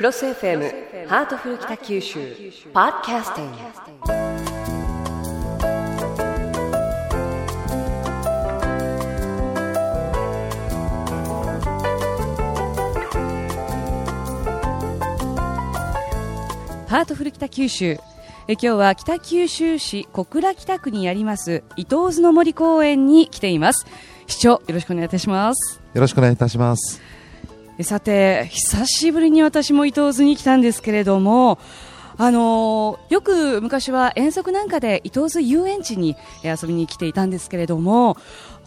CROSS FM ハートフル北九州ポッドキャスティング。ハートフル北九州。え今日は北九州市小倉北区にあります到津の森公園に来ています。市長よろしくお願いいたします。よろしくお願いいたします。さて久しぶりに私も伊東津に来たんですけれどもあのーよく昔は遠足なんかで伊東津遊園地に遊びに来ていたんですけれども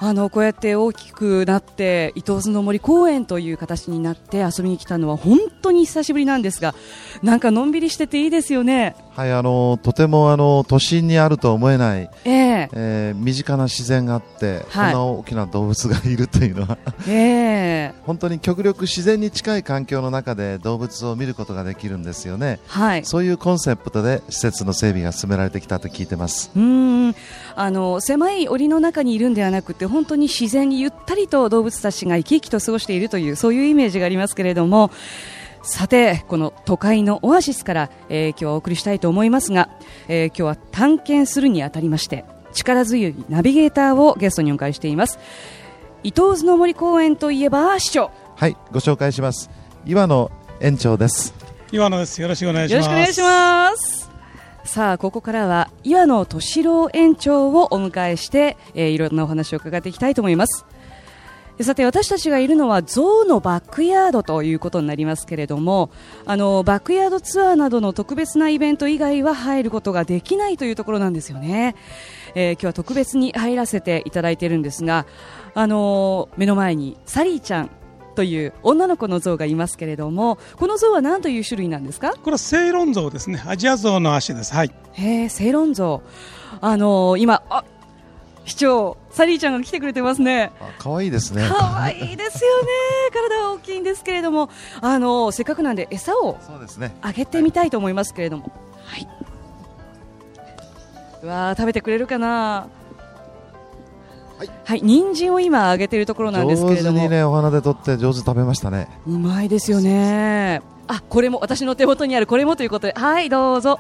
あのこうやって大きくなって伊東津の森公園という形になって遊びに来たのは本当に久しぶりなんですがなんかのんびりしてていいですよね。はい、あのとてもあの都心にあると思えない、えええー身近な自然があって、はいこんな大きな動物がいるというのはええ本当に極力自然に近い環境の中で動物を見ることができるんですよね。はい。そういうコンセプトで施設の整備が進められてきたと聞いてます。うーんあの狭い檻の中にいるんではなくて本当に自然にゆったりと動物たちが生き生きと過ごしているというそういうイメージがありますけれどもさてこの都会のオアシスから、えー今日はお送りしたいと思いますが、えー今日は探検するにあたりまして力強いナビゲーターをゲストにお迎えしています伊東津の森公園といえば市長はい、ご紹介します。岩野園長です。岩野です。よろしくお願いします。よろしくお願いします。さあここからは岩野敏郎園長をお迎えして、えーいろんなお話を伺っていきたいと思います。さて私たちがいるのは象のバックヤードということになりますけれどもあのバックヤードツアーなどの特別なイベント以外は入ることができないというところなんですよね、えー今日は特別に入らせていただいているんですがあの目の前にサリーちゃんという女の子の象がいますけれどもこの象は何という種類なんですか？これはセイロンゾウですね。アジアゾウの足です。はい。へえ、セイロンゾウ。あのー今、あ、市長、サリーちゃんが来てくれてますね。あ可愛いですね。可愛いですよね。体は大きいんですけれども、あのーせっかくなんで餌をそうですね。あげてみたいと思いますけれども。はい。うわー食べてくれるかな？はい、はい、人参を今あげているところなんですけ上れども。手にね、お花で取って上手に食べましたね。うまいですよね。あ、これも私の手元にあるこれもということで、はい、どうぞ。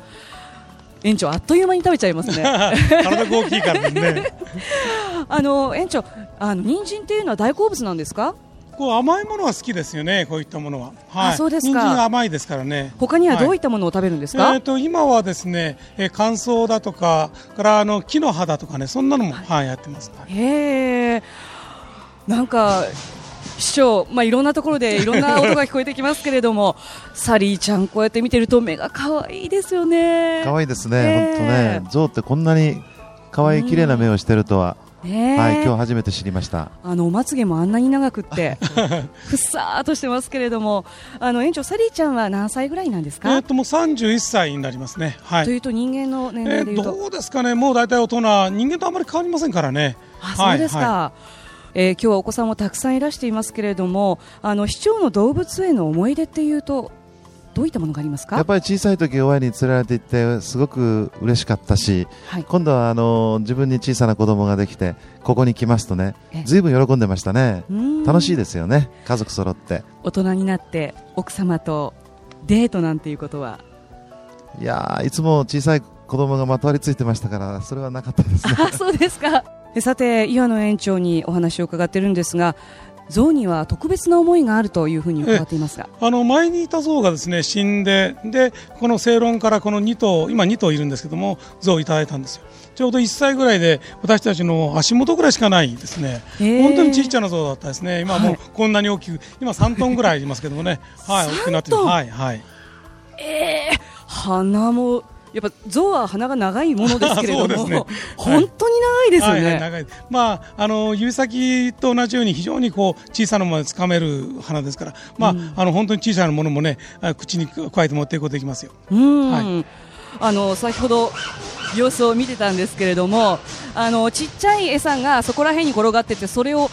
園長あっという間に食べちゃいますね。体が大きいからね。あの園長、あの人参っていうのは大好物なんですか？こう甘いものは好きですよね。こういったものは。はい。あそうですか人参が甘いですからね。他にはどういはったものを食べるんですか？えー、と今はですね、えー乾燥だとか、からあの木の葉だとかね、そんなのも、はい、やってます。はいへえ、なんか市長、まあいろんなところでいろんな音が聞こえてきますけれども、サリーちゃんこうやって見てると目が可愛いですよね。可愛いですね。え本当えね、象ってこんなに可愛い綺麗な目をしてるとは、はい、今日初めて知りました。あのおまつげもあんなに長くって ふっさーっとしてますけれども、あの園長サリーちゃんは何歳ぐらいなんですか？えー、ともう31歳になりますね。はいと。いうと人間の年えー齢でいうと、どうですかね、もう大体大人、人間とあまり変わりませんからね。あそうですか、はえー今日はお子さんもたくさんいらしていますけれどもあの市長の動物園の思い出っていうとどういったものがありますか？やっぱり小さい時親に連れられて行ってすごく嬉しかったしはい、今度はあの自分に小さな子供ができてここに来ますとねえずいぶん喜んでましたね。楽しいでですよね家族揃って。大人になって奥様とデートなんていうことは？いやーいつも小さい子供がまとわりついてましたからそれはなかったですね。あそうですか。え さて岩野園長にお話を伺ってるんですが象には特別な思いがあるというふうに伺っていますが。あの前にいた象がですね死んででこの正論からこの2頭今2頭いるんですけども象をいただいたんですよ。ちょうど1歳ぐらいで私たちの足元ぐらいしかないですね。本当にちっちゃな象だったですね。今はもはい。うこんなに大きく今3トンぐらいありますけどもね。はい大きくなってる。3トンはいはい。えー、鼻もやっぱ象は鼻が長いものですけれども、ね。本当に長いですよね、はいはい、長い。まあ、あの指先と同じように非常にこう小さなものでつかめる花ですから、まああの本当に小さなものもねあ口にくわえて持っていくことできますよ。うん、はあの先ほど様子を見てたんですけれどもあのちっちゃい餌がそこら辺に転がっててそれを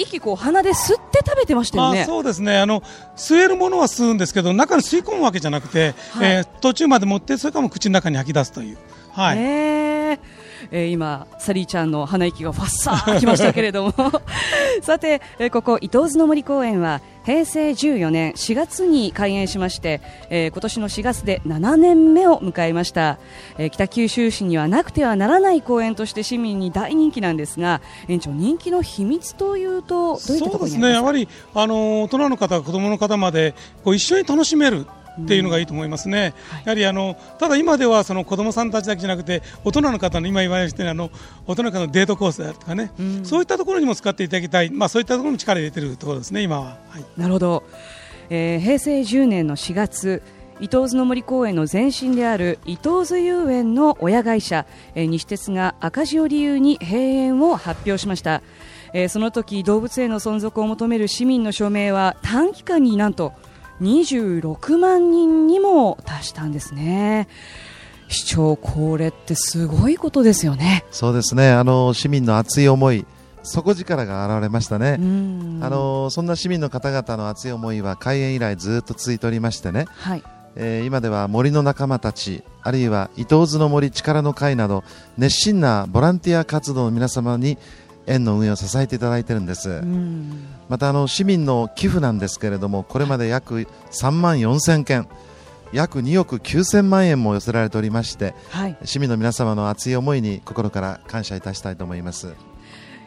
息こう鼻で吸って食べてましたよあね。そうですね。あの吸えるものは吸うんですけど中に吸い込むわけじゃなくて、はい。えー途中まで持ってそれからも口の中に吐き出すという、はい。へーえー今サリーちゃんの鼻息がファッサーきましたけれども。さて、えーここ伊東津の森公園は平成14年4月に開園しまして、えー今年の4月で7年目を迎えました、えー北九州市にはなくてはならない公園として市民に大人気なんですが園長人気の秘密というとそうですね、やはりあの大人の方、子供の方までこう一緒に楽しめる。っていうのがいいと思いますね、やはりあのただ今ではその子供さんたちだけじゃなくて大人の方の今言われてるあの大人のデートコースであるとかね、そういったところにも使っていただきたい、まあ、そういったところに力を入れてるところですね、今は。はい。なるほど、えー平成10年の4月伊東津の森公園の前身である伊東津遊園の親会社、えー西鉄が赤字を理由に閉園を発表しました、えーその時動物園の存続を求める市民の署名は短期間になんと26万人にも達したんですね。市長これってすごいことですよね。そうですね。あの市民の熱い思い底力が現れましたね、うん。あのそんな市民の方々の熱い思いは開園以来ずっと続いておりましてね、はい。えー今では森の仲間たちあるいは伊東津の森力の会など熱心なボランティア活動の皆様に園の運営を支えていただいているんです、うん。またあの市民の寄付なんですけれどもこれまで約3万4000件約2億9000万円も寄せられておりましてはい。市民の皆様の熱い思いに心から感謝いたしたいと思います。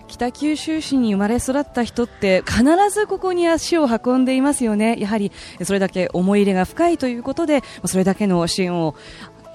北九州市に生まれ育った人って必ずここに足を運んでいますよね、やはりそれだけ思い入れが深いということで、それだけの支援を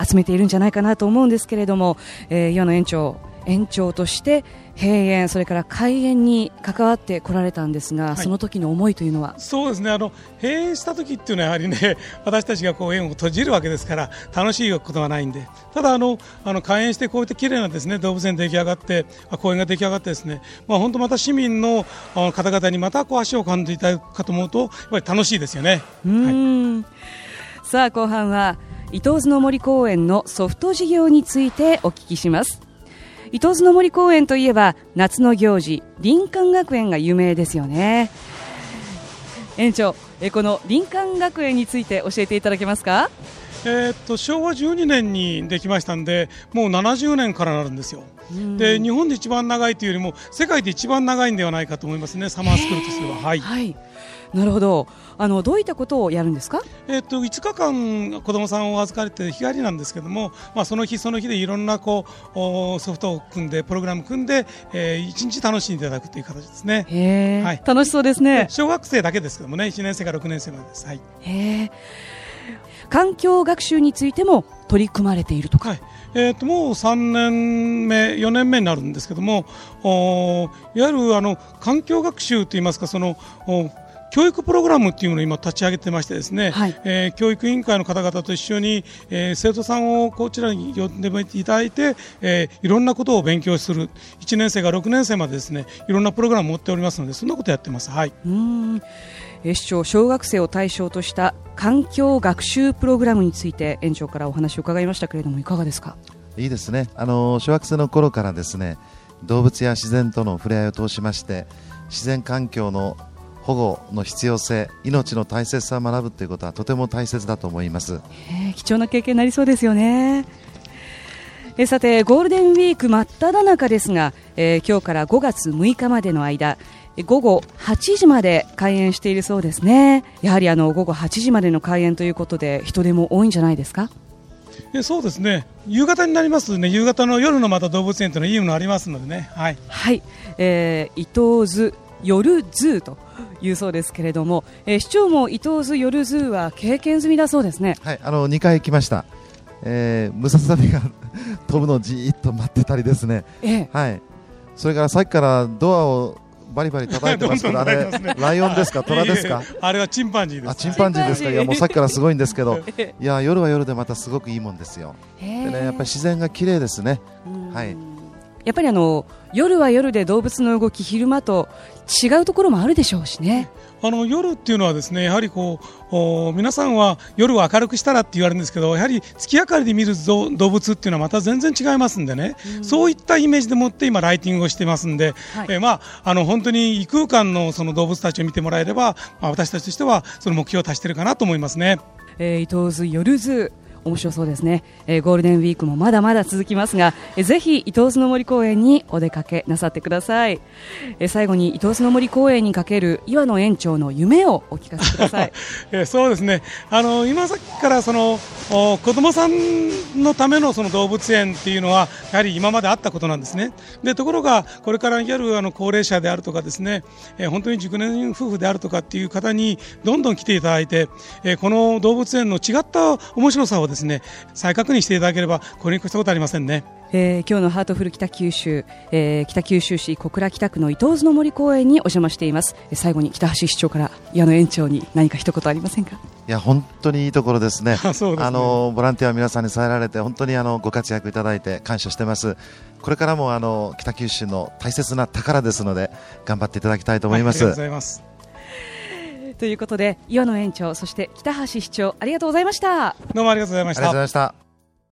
集めているんじゃないかなと思うんですけれども、えー岩野園長、園長として閉園、それから開園に関わってこられたんですが、い。その時の思いというのは、そうですね。あの閉園した時っていうのはやはりね私たちがこう園を閉じるわけですから楽しいことはないんで。ただあのあの開園してこういった綺麗なですね動物園出来上がってあ公園が出来上がってですねまあ本当また市民の方々にまたこう足を運んでいただくかと思うとやっぱり楽しいですよね。うーん。さあ後半は伊東津の森公園のソフト事業についてお聞きします伊東津の森公園といえば夏の行事林間学園が有名ですよね。園長えこの林間学園について教えていただけますか？えーっと昭和12年にできましたんでもう70年からなるんですよ。で日本で一番長いというよりも世界で一番長いんではないかと思いますねサマースクールとしては。はい。はい。なるほど。あのどういったことをやるんですか？えっと5日間子どもさんを預かれて日帰りなんですけども、まあ、その日その日でいろんなこうおソフトを組んでプログラム組んで、えー、1日楽しんでいただくという形ですね。はい。楽しそうですね。小学生だけですけどもね1年生から6年生までです。はい。へえ環境学習についても取り組まれているとか。はい。えー、ともう3年目、4年目になるんですけども、おいわゆるあの環境学習といいますか、そのお教育プログラムっていうのを今立ち上げてましてですね、はい。えー教育委員会の方々と一緒に、えー生徒さんをこちらに呼んでいただいて、えーいろんなことを勉強する。1年生から6年生までですねいろんなプログラムを持っておりますのでそんなことやってます。はい、うーん。えー市長小学生を対象とした環境学習プログラムについて園長からお話を伺いましたけれどもいかがですか？いいですね。あの小学生の頃からですね動物や自然との触れ合いを通しまして自然環境の保護の必要性命の大切さを学ぶということはとても大切だと思います。えー貴重な経験になりそうですよね。えーさてゴールデンウィーク真っ只中ですが、えー今日から5月6日までの間えー午後8時まで開園しているそうですね。やはりあの午後8時までの開園ということで人出も多いんじゃないですか？えそうですね。夕方になりますとね。夕方の夜のまた動物園というのはいいものありますのでね。はい。はい、えー、到津夜ズーというそうですけれども、えー市長も到津夜ズーは経験済みだそうですね。はいあの2回行きました、えームササビが飛ぶのをじーっと待ってたりですね。ええ。はい。それからさっきからドアをバリバリ叩いてますけ どあれライオンですか？虎ですか？あれはチンパンジーです。あチンパンジーですか？いやもうさっきからすごいんですけど。えいや夜は夜でまたすごくいいもんですよ。えでねやっぱり自然が綺麗ですね。うん。はいやっぱりあの夜は夜で動物の動き昼間と違うところもあるでしょうしね。あの夜っていうのはですねやはりこうお皆さんは夜を明るくしたらって言われるんですけどやはり月明かりで見るぞ動物っていうのはまた全然違いますんでね、そういったイメージでもって今ライティングをしてますんで、はい。えーまああの本当に異空間のその動物たちを見てもらえれば、まあ、私たちとしてはその目標を達してるかなと思いますね。えー、到津夜ズー面白そうですね、えー、ゴールデンウィークもまだまだ続きますが、えー、ぜひ到津の森公園にお出かけなさってください、えー、最後に到津の森公園にかける岩野園長の夢をお聞かせください、えー、そうですね。あの今さっきからその子供さんのためのその動物園っていうのはやはり今まであったことなんですね。でところがこれからやるあの高齢者であるとかですね、えー、本当に熟年夫婦であるとかっていう方にどんどん来ていただいて、えー、この動物園の違った面白さをですね再確認していただければこれに越したことありませんね。えー、今日のハートフル北九州、えー、北九州市小倉北区の伊東津の森公園にお邪魔しています、えー、最後に北橋市長から矢野園長に何か一言ありませんか？いや本当にいいところですね。あね。あのボランティア皆さんに支えられて本当にあのご活躍いただいて感謝してます。これからもあの北九州の大切な宝ですので頑張っていただきたいと思います、はい、ありがとうございますということで岩野園長そして北橋市長ありがとうございました。どうもありがとうございました。ありがとうございました